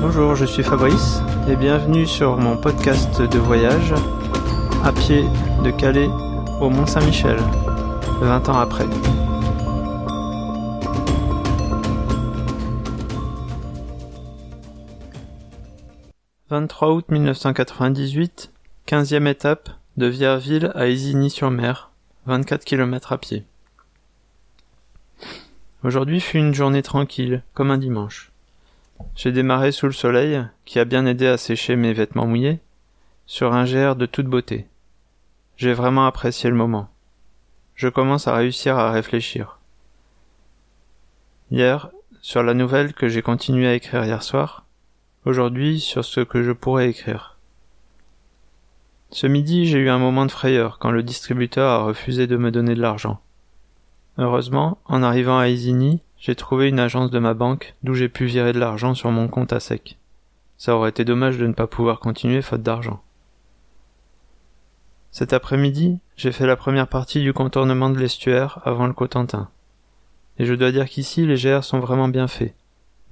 Bonjour, je suis Fabrice et bienvenue sur mon podcast de voyage à pied de Calais au Mont Saint-Michel, 20 ans après. « 23 août 1998, 15e étape de Vierville à Isigny-sur-Mer, 24 km à pied. Aujourd'hui fut une journée tranquille, comme un dimanche. J'ai démarré sous le soleil, qui a bien aidé à sécher mes vêtements mouillés, sur un GR de toute beauté. J'ai vraiment apprécié le moment. Je commence à réussir à réfléchir. Hier, sur la nouvelle que j'ai continué à écrire hier soir, aujourd'hui sur ce que je pourrais écrire. Ce midi, j'ai eu un moment de frayeur quand le distributeur a refusé de me donner de l'argent. Heureusement, en arrivant à Isigny, j'ai trouvé une agence de ma banque d'où j'ai pu virer de l'argent sur mon compte à sec. Ça aurait été dommage de ne pas pouvoir continuer faute d'argent. Cet après-midi, j'ai fait la première partie du contournement de l'estuaire avant le Cotentin. Et je dois dire qu'ici les GR sont vraiment bien faits,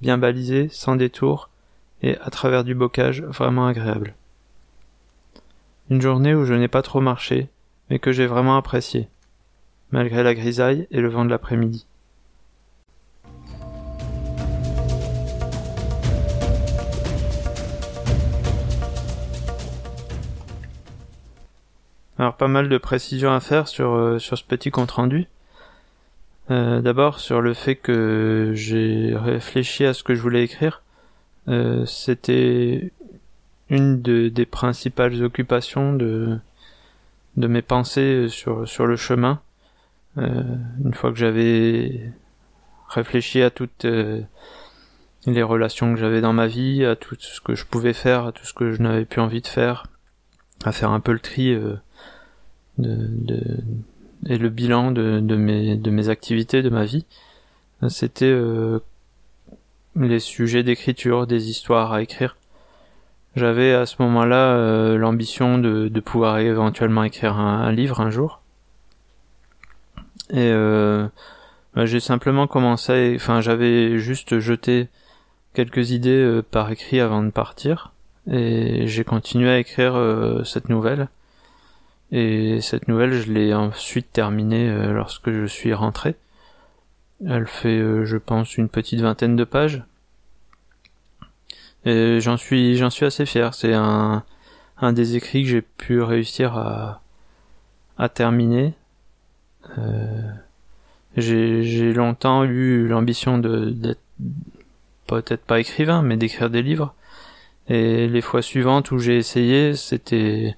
bien balisés, sans détour, et à travers du bocage vraiment agréable. Une journée où je n'ai pas trop marché, mais que j'ai vraiment apprécié, malgré la grisaille et le vent de l'après-midi. Alors pas mal de précisions à faire sur, euh, sur ce petit compte rendu. Euh, D'abord sur le fait que j'ai réfléchi à ce que je voulais écrire. Euh, C'était une de, des principales occupations de, de mes pensées sur, sur le chemin. Euh, une fois que j'avais réfléchi à toutes euh, les relations que j'avais dans ma vie, à tout ce que je pouvais faire, à tout ce que je n'avais plus envie de faire, à faire un peu le tri euh, de, de, et le bilan de, de, mes, de mes activités, de ma vie, c'était euh, les sujets d'écriture, des histoires à écrire. J'avais à ce moment-là euh, l'ambition de, de pouvoir éventuellement écrire un, un livre un jour. Et euh, bah, j'ai simplement commencé, enfin j'avais juste jeté quelques idées euh, par écrit avant de partir, et j'ai continué à écrire euh, cette nouvelle. Et cette nouvelle, je l'ai ensuite terminée euh, lorsque je suis rentré. Elle fait, euh, je pense, une petite vingtaine de pages. Et j'en suis, j'en suis assez fier. C'est un, un des écrits que j'ai pu réussir à, à terminer. Euh, j'ai, j'ai longtemps eu l'ambition de, d'être peut-être pas écrivain, mais d'écrire des livres. Et les fois suivantes où j'ai essayé, c'était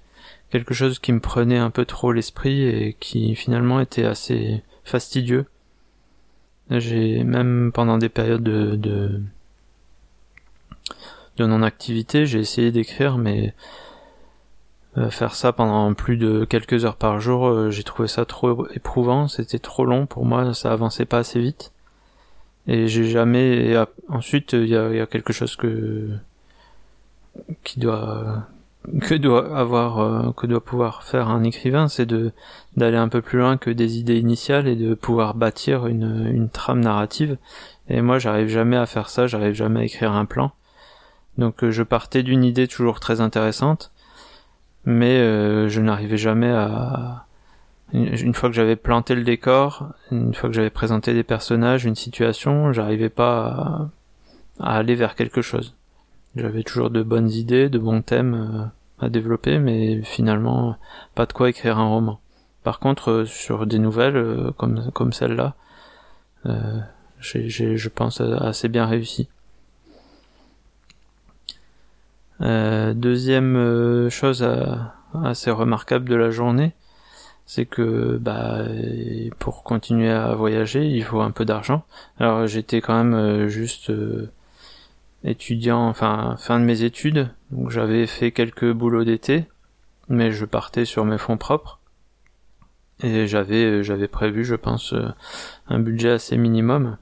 quelque chose qui me prenait un peu trop l'esprit et qui finalement était assez fastidieux. J'ai même pendant des périodes de, de, de non-activité, j'ai essayé d'écrire, mais euh, faire ça pendant plus de quelques heures par jour, euh, j'ai trouvé ça trop éprouvant, c'était trop long pour moi, ça avançait pas assez vite. Et j'ai jamais. Et ensuite, il y a, y a, quelque chose que qui doit que doit avoir euh, que doit pouvoir faire un écrivain, c'est de d'aller un peu plus loin que des idées initiales et de pouvoir bâtir une une trame narrative. Et moi, j'arrive jamais à faire ça, j'arrive jamais à écrire un plan. Donc, euh, je partais d'une idée toujours très intéressante, mais euh, je n'arrivais jamais à une fois que j'avais planté le décor, une fois que j'avais présenté des personnages, une situation, j'arrivais pas à, à, aller vers quelque chose. J'avais toujours de bonnes idées, de bons thèmes euh, à développer, mais finalement pas de quoi écrire un roman. Par contre, euh, sur des nouvelles euh, comme comme celle-là, j'ai, je pense assez bien réussi. deuxième chose assez remarquable de la journée, c'est que bah pour continuer à voyager, il faut un peu d'argent. Alors j'étais quand même juste étudiant, enfin fin de mes études, donc j'avais fait quelques boulots d'été, mais je partais sur mes fonds propres. Et j'avais euh, j'avais prévu, je pense, un budget assez minimum,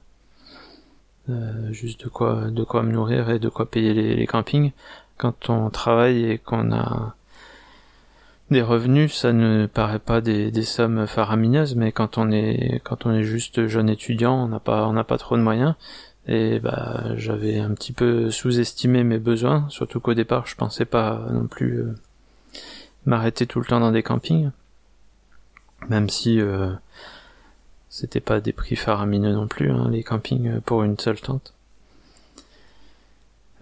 juste de quoi de quoi me nourrir et de quoi payer les, les campings. Quand on travaille et qu'on a des revenus, ça ne paraît pas des, des, sommes faramineuses, mais quand on est quand on est juste jeune étudiant, on n'a pas on n'a pas trop de moyens Et bah j'avais un petit peu sous-estimé mes besoins, surtout qu'au départ je pensais pas non plus euh, m'arrêter tout le temps dans des campings, même si euh, c'était pas des prix faramineux non plus hein, les campings pour une seule tente.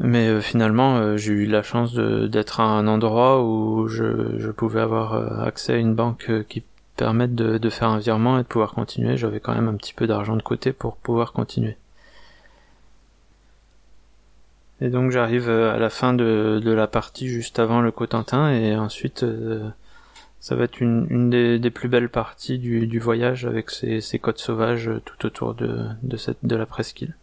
Mais euh, finalement, j'ai eu la chance d'être à un endroit où je, pouvais avoir accès à une banque qui permette de, faire un virement et de pouvoir continuer. J'avais quand même un petit peu d'argent de côté pour pouvoir continuer. Et donc j'arrive euh, à la fin de, la partie juste avant le Cotentin et ensuite euh, ça va être une, des, plus belles parties du, voyage avec ces, côtes sauvages tout autour de la presqu'île.